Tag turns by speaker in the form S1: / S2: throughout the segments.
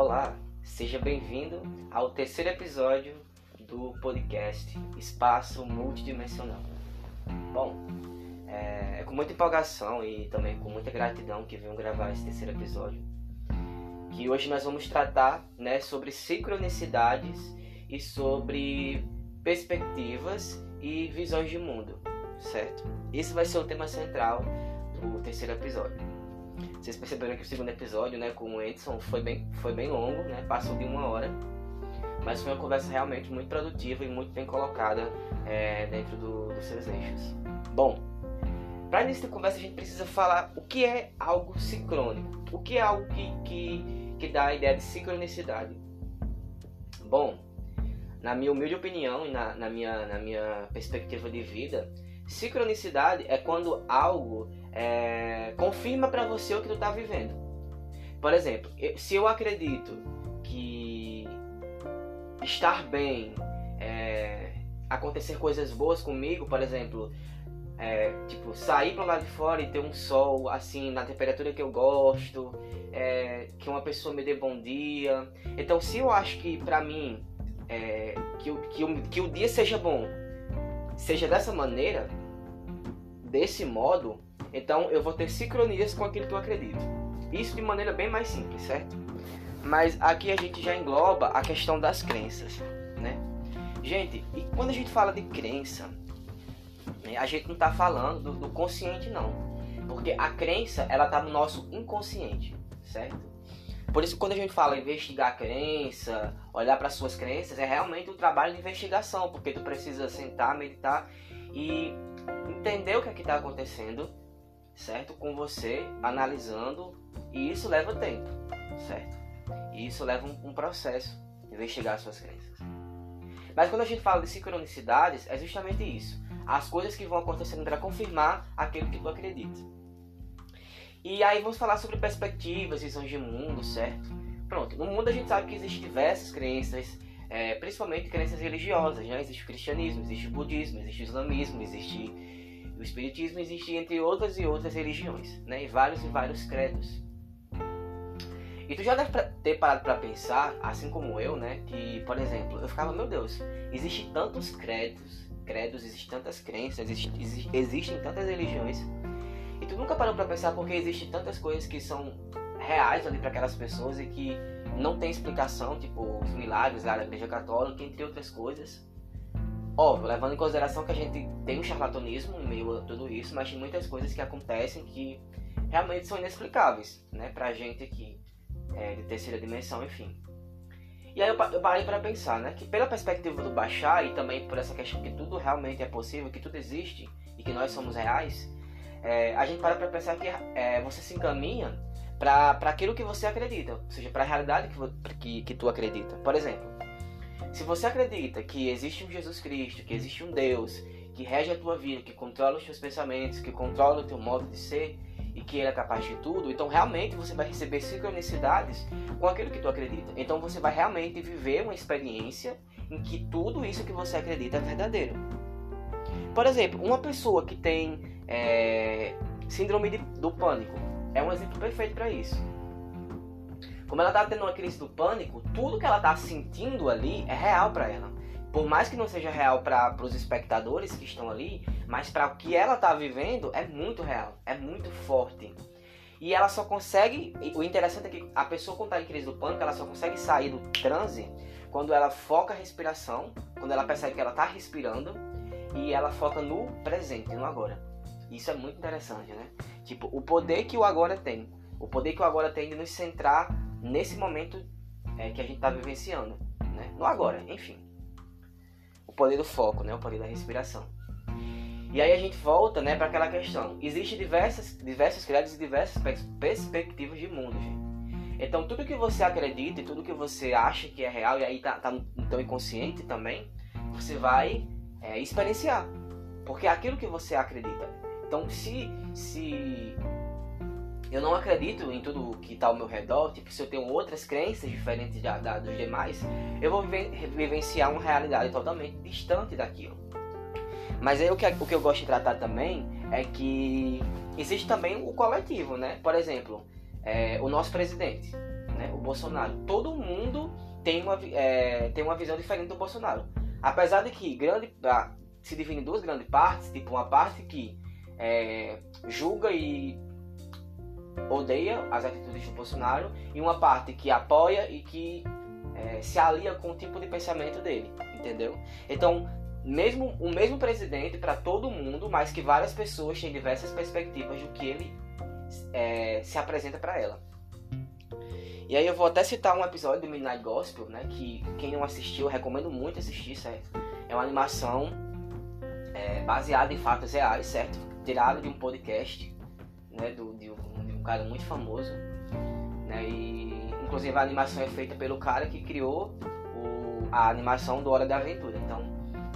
S1: Olá, seja bem-vindo ao terceiro episódio do podcast Espaço Multidimensional. Bom, é, é com muita empolgação e também com muita gratidão que venho gravar esse terceiro episódio, que hoje nós vamos tratar né, sobre sincronicidades e sobre perspectivas e visões de mundo, certo? Esse vai ser o tema central do terceiro episódio. Vocês perceberam que o segundo episódio, né, com o Edson foi bem, foi bem longo, né, passou de uma hora, mas foi uma conversa realmente muito produtiva e muito bem colocada é, dentro do, dos seus eixos. Bom, para início de conversa a gente precisa falar o que é algo sincrônico, o que é algo que, que, que dá a ideia de sincronicidade. Bom, na minha humilde opinião e na, na, minha, na minha perspectiva de vida, sincronicidade é quando algo é, confirma para você o que tu está vivendo. Por exemplo, se eu acredito que estar bem, é, acontecer coisas boas comigo, por exemplo, é, tipo sair para lá de fora e ter um sol assim na temperatura que eu gosto, é, que uma pessoa me dê bom dia. Então, se eu acho que para mim é, que, que, que o dia seja bom, seja dessa maneira, desse modo, então eu vou ter sincronias com aquilo que eu acredito. Isso de maneira bem mais simples, certo? Mas aqui a gente já engloba a questão das crenças, né? Gente, e quando a gente fala de crença, né, a gente não está falando do, consciente não, porque a crença ela está no nosso inconsciente, certo? Por isso quando a gente fala investigar a crença, olhar para suas crenças, é realmente um trabalho de investigação, porque tu precisa sentar, meditar e entender o que é está acontecendo, certo? Com você, analisando, e isso leva tempo, certo? E isso leva um, um processo de investigar as suas crenças. Mas quando a gente fala de sincronicidades, é justamente isso. As coisas que vão acontecendo para confirmar aquilo que tu acredita. E aí vamos falar sobre perspectivas, visões de mundo, certo? Pronto, no mundo a gente sabe que existem diversas crenças, é, principalmente crenças religiosas, né? Existe o cristianismo, existe o budismo, existe o islamismo, existe o espiritismo, existe entre outras e outras religiões, né? E vários e vários credos. E tu já deve ter parado para pensar, assim como eu, né? Que, por exemplo, eu ficava, meu Deus, existem tantos credos, credos, existem tantas crenças, existem, existem tantas religiões. E tu nunca parou para pensar porque existem tantas coisas que são reais ali para aquelas pessoas e que não tem explicação, tipo os milagres da Igreja Católica, entre outras coisas. Óbvio, levando em consideração que a gente tem um charlatanismo em meio a tudo isso, mas tem muitas coisas que acontecem que realmente são inexplicáveis, né, pra gente aqui, é, de terceira dimensão, enfim. E aí eu, eu parei para pensar, né, que pela perspectiva do Baixar e também por essa questão que tudo realmente é possível, que tudo existe e que nós somos reais, é, a gente para para pensar que é, você se encaminha para aquilo que você acredita, ou seja, para a realidade que, que, que tu acredita. Por exemplo, se você acredita que existe um Jesus Cristo, que existe um Deus que rege a tua vida, que controla os teus pensamentos, que controla o teu modo de ser e que ele é capaz de tudo, então realmente você vai receber sincronicidades com aquilo que tu acredita. Então você vai realmente viver uma experiência em que tudo isso que você acredita é verdadeiro. Por exemplo, uma pessoa que tem é, síndrome do pânico, é um exemplo perfeito para isso. Como ela está tendo uma crise do pânico, tudo que ela está sentindo ali é real para ela. Por mais que não seja real para os espectadores que estão ali, mas para o que ela está vivendo é muito real, é muito forte. E ela só consegue. O interessante é que a pessoa quando está em crise do pânico, ela só consegue sair do transe quando ela foca a respiração, quando ela percebe que ela está respirando e ela foca no presente, no agora. Isso é muito interessante, né? Tipo, o poder que o agora tem. O poder que o agora tem de nos centrar nesse momento é, que a gente está vivenciando. Né? No agora, enfim. O poder do foco, né? O poder da respiração. E aí a gente volta né, para aquela questão. Existem diversas, diversos credos e diversas perspectivas de mundo, gente. Então tudo que você acredita e tudo que você acha que é real, e aí tá, tá no teu inconsciente também, você vai é, experienciar. Porque é aquilo que você acredita. Então, se, se eu não acredito em tudo que está ao meu redor, tipo, se eu tenho outras crenças diferentes da, da, dos demais, eu vou vivenciar uma realidade totalmente distante daquilo. Mas aí o que, o que eu gosto de tratar também é que existe também o coletivo, né? Por exemplo, é, o nosso presidente, né? O Bolsonaro. Todo mundo tem uma, é, tem uma visão diferente do Bolsonaro. Apesar de que grande, se divide em duas grandes partes, tipo uma parte que é, julga e odeia as atitudes do Bolsonaro e uma parte que apoia e que é, se alia com o tipo de pensamento dele, entendeu? Então, mesmo o mesmo presidente para todo mundo, mas que várias pessoas têm diversas perspectivas do que ele é, se apresenta para ela. E aí eu vou até citar um episódio do Midnight Gospel, né? Que quem não assistiu, eu recomendo muito assistir, certo? É uma animação é, baseada em fatos reais, certo? Tirada de um podcast, né? Do, de, um, um cara muito famoso, né? E inclusive a animação é feita pelo cara que criou o, a animação do Hora da Aventura. Então,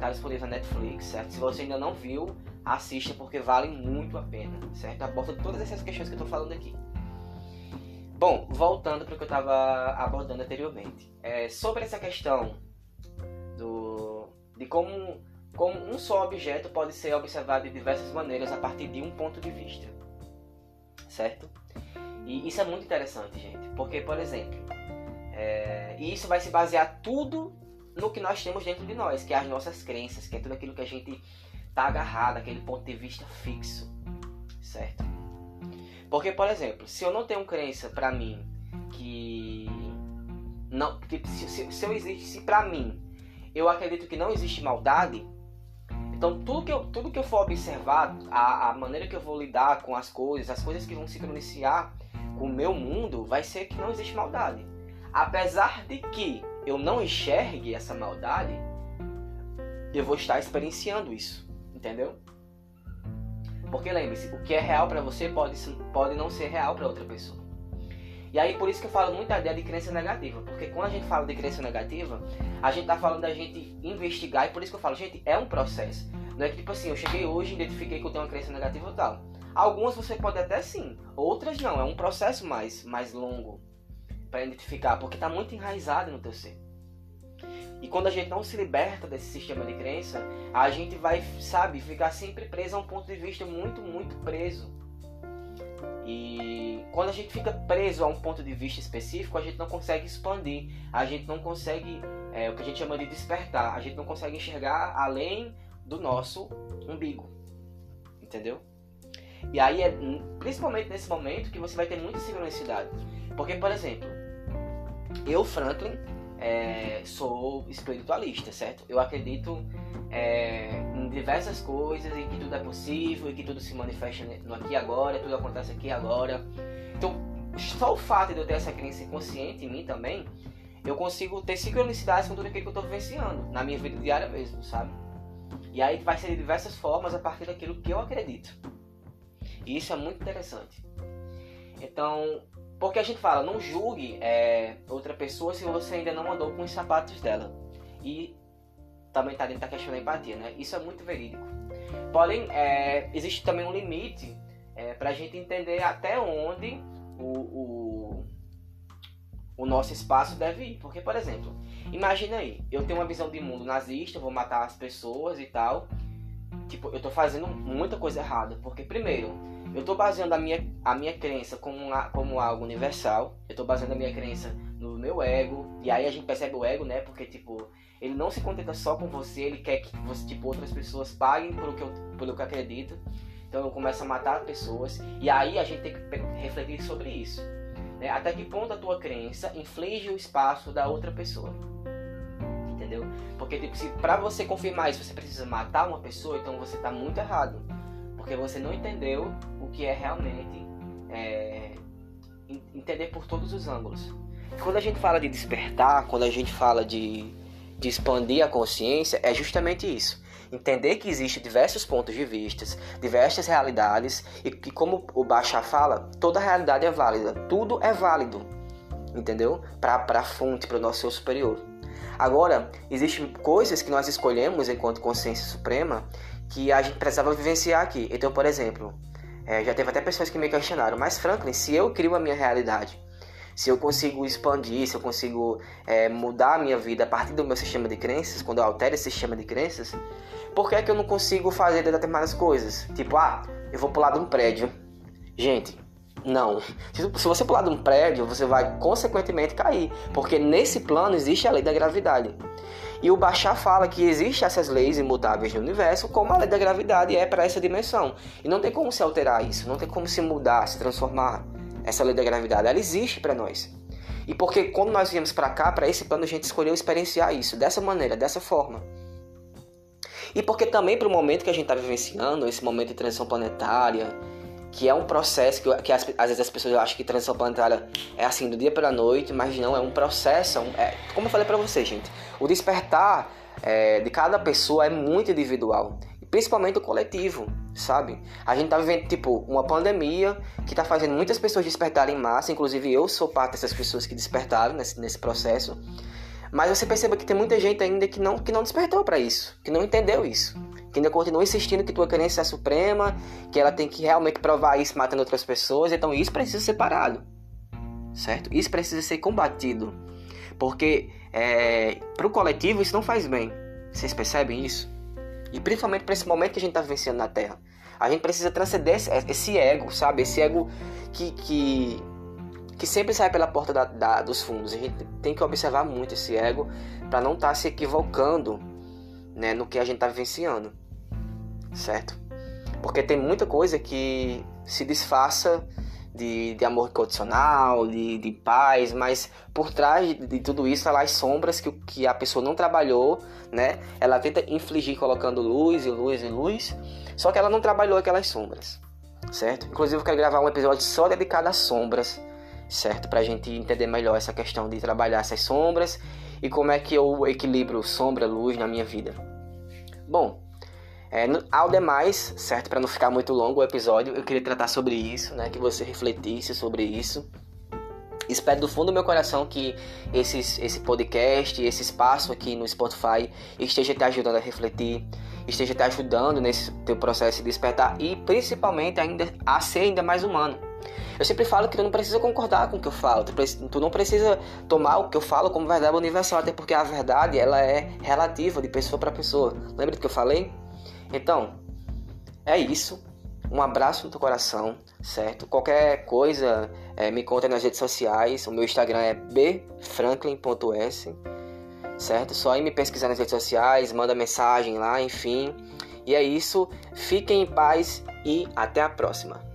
S1: tá disponível na Netflix, certo? Se você ainda não viu, assista porque vale muito a pena, certo? Aborda todas essas questões que eu tô falando aqui. Bom, voltando para o que eu estava abordando anteriormente. É, sobre essa questão do, de como, como um só objeto pode ser observado de diversas maneiras a partir de um ponto de vista. Certo? E isso é muito interessante, gente. Porque, por exemplo, é, e isso vai se basear tudo no que nós temos dentro de nós, que é as nossas crenças, que é tudo aquilo que a gente está agarrado, aquele ponto de vista fixo. Certo? Porque, por exemplo, se eu não tenho crença para mim que não, que se, se, se eu existe, se para mim eu acredito que não existe maldade, então tudo que eu, tudo que eu for observar, a, a maneira que eu vou lidar com as coisas, as coisas que vão se pronunciar com o meu mundo, vai ser que não existe maldade. Apesar de que eu não enxergue essa maldade, eu vou estar experienciando isso, entendeu? Porque lembre-se, o que é real para você pode, pode não ser real para outra pessoa. E aí por isso que eu falo muito da ideia de crença negativa, porque quando a gente fala de crença negativa, a gente tá falando da gente investigar, e por isso que eu falo, gente, é um processo. Não é que tipo assim, eu cheguei hoje, identifiquei que eu tenho uma crença negativa e tal. Algumas você pode até sim, outras não, é um processo mais, mais longo para identificar, porque está muito enraizado no teu ser. E quando a gente não se liberta desse sistema de crença, a gente vai, sabe, ficar sempre preso a um ponto de vista muito, muito preso. E quando a gente fica preso a um ponto de vista específico, a gente não consegue expandir, a gente não consegue, é, o que a gente chama de despertar, a gente não consegue enxergar além do nosso umbigo. Entendeu? E aí é principalmente nesse momento que você vai ter muita sincronicidade. Porque, por exemplo, eu, Franklin, é, sou espiritualista, certo? Eu acredito é, em diversas coisas, em que tudo é possível, em que tudo se manifesta no aqui e agora, tudo acontece aqui e agora. Então, só o fato de eu ter essa crença consciente em mim também, eu consigo ter sincronicidade com tudo aquilo que eu estou vivenciando, na minha vida diária mesmo, sabe? E aí vai ser de diversas formas a partir daquilo que eu acredito. E isso é muito interessante. Então, porque a gente fala, não julgue é, outra pessoa se você ainda não andou com os sapatos dela. E também está dentro da questão da empatia, né? Isso é muito verídico. Porém, é, existe também um limite é, para a gente entender até onde o, o, o, nosso espaço deve ir. Porque, por exemplo, imagina aí, eu tenho uma visão de mundo nazista, vou matar as pessoas e tal. Tipo, eu estou fazendo muita coisa errada. Porque, primeiro, eu estou baseando a minha, a minha crença como, como algo universal. Eu estou baseando a minha crença no meu ego. E aí a gente percebe o ego, né? Porque, tipo, ele não se contenta só com você, ele quer que você, tipo, outras pessoas paguem pelo que eu, pelo que eu acredito. Então eu começo a matar pessoas. E aí a gente tem que refletir sobre isso. Né? Até que ponto a tua crença inflige o espaço da outra pessoa. Entendeu? Porque, tipo, se pra você confirmar isso você precisa matar uma pessoa, então você está muito errado. Porque você não entendeu que é realmente é, entender por todos os ângulos. Quando a gente fala de despertar, quando a gente fala de, de expandir a consciência, é justamente isso. Entender que existem diversos pontos de vista, diversas realidades e que, como o Bachar fala, toda realidade é válida, tudo é válido, entendeu? Para a fonte, para o nosso eu superior. Agora, existem coisas que nós escolhemos enquanto consciência suprema que a gente precisava vivenciar aqui. Então, por exemplo, é, já teve até pessoas que me questionaram, mas Franklin, se eu crio a minha realidade, se eu consigo expandir, se eu consigo é, mudar a minha vida a partir do meu sistema de crenças, quando eu altero esse sistema de crenças, por que, é que eu não consigo fazer determinadas coisas? Tipo, ah, eu vou pular de um prédio. Gente, Não. Se você pular de um prédio, você vai consequentemente cair, porque nesse plano existe a lei da gravidade. E o Bachar fala que existem essas leis imutáveis no universo, como a lei da gravidade é para essa dimensão. E não tem como se alterar isso, não tem como se mudar, se transformar essa lei da gravidade. Ela existe para nós. E porque quando nós viemos para cá, para esse plano, a gente escolheu experienciar isso dessa maneira, dessa forma. E porque também para o momento que a gente está vivenciando, esse momento de transição planetária, que é um processo que, que às, às, vezes as pessoas acham que transição planetária é assim do dia para noite, mas não, é um processo. É, um, é como eu falei para vocês, gente, o despertar é, de cada pessoa é muito individual, principalmente o coletivo, sabe? A gente tá vivendo tipo uma pandemia que tá fazendo muitas pessoas despertarem em massa, inclusive eu sou parte dessas pessoas que despertaram nesse, nesse processo. Mas você perceba que tem muita gente ainda que não, que não despertou para isso, que não entendeu isso que ainda continua insistindo que tua crença é suprema, que ela tem que realmente provar isso matando outras pessoas, então isso precisa ser parado, certo? Isso precisa ser combatido, porque é, para o coletivo isso não faz bem. Vocês percebem isso? E principalmente para esse momento que a gente está vivenciando na Terra. A gente precisa transcender esse, esse ego, sabe? Esse ego que, que, que sempre sai pela porta da, da, dos fundos. A gente tem que observar muito esse ego para não estar tá se equivocando né, no que a gente está vivenciando, certo? Porque tem muita coisa que se disfarça de, de amor condicional, de, de paz, mas por trás de, de tudo isso, tá lá as sombras que, que a pessoa não trabalhou, né? Ela tenta infligir colocando luz e luz e luz, só que ela não trabalhou aquelas sombras, certo? Inclusive eu quero gravar um episódio só dedicado às sombras, certo? Pra gente entender melhor essa questão de trabalhar essas sombras e como é que eu equilibro sombra-luz na minha vida. Bom, é, ao demais, certo? Para não ficar muito longo o episódio, eu queria tratar sobre isso, né? Que você refletisse sobre isso. Espero do fundo do meu coração que esse, esse podcast, esse espaço aqui no Spotify esteja te ajudando a refletir, esteja te ajudando nesse teu processo de despertar e principalmente ainda a ser ainda mais humano. Eu sempre falo que tu não precisa concordar com o que eu falo, tu não precisa tomar o que eu falo como verdade universal, até porque a verdade ela é relativa de pessoa para pessoa. Lembra do que eu falei? Então, é isso. Um abraço no teu coração, certo? Qualquer coisa, é, me conta nas redes sociais. O meu Instagram é bfranklin.s, certo? Só ir me pesquisar nas redes sociais, manda mensagem lá, enfim. E é isso. Fiquem em paz e até a próxima.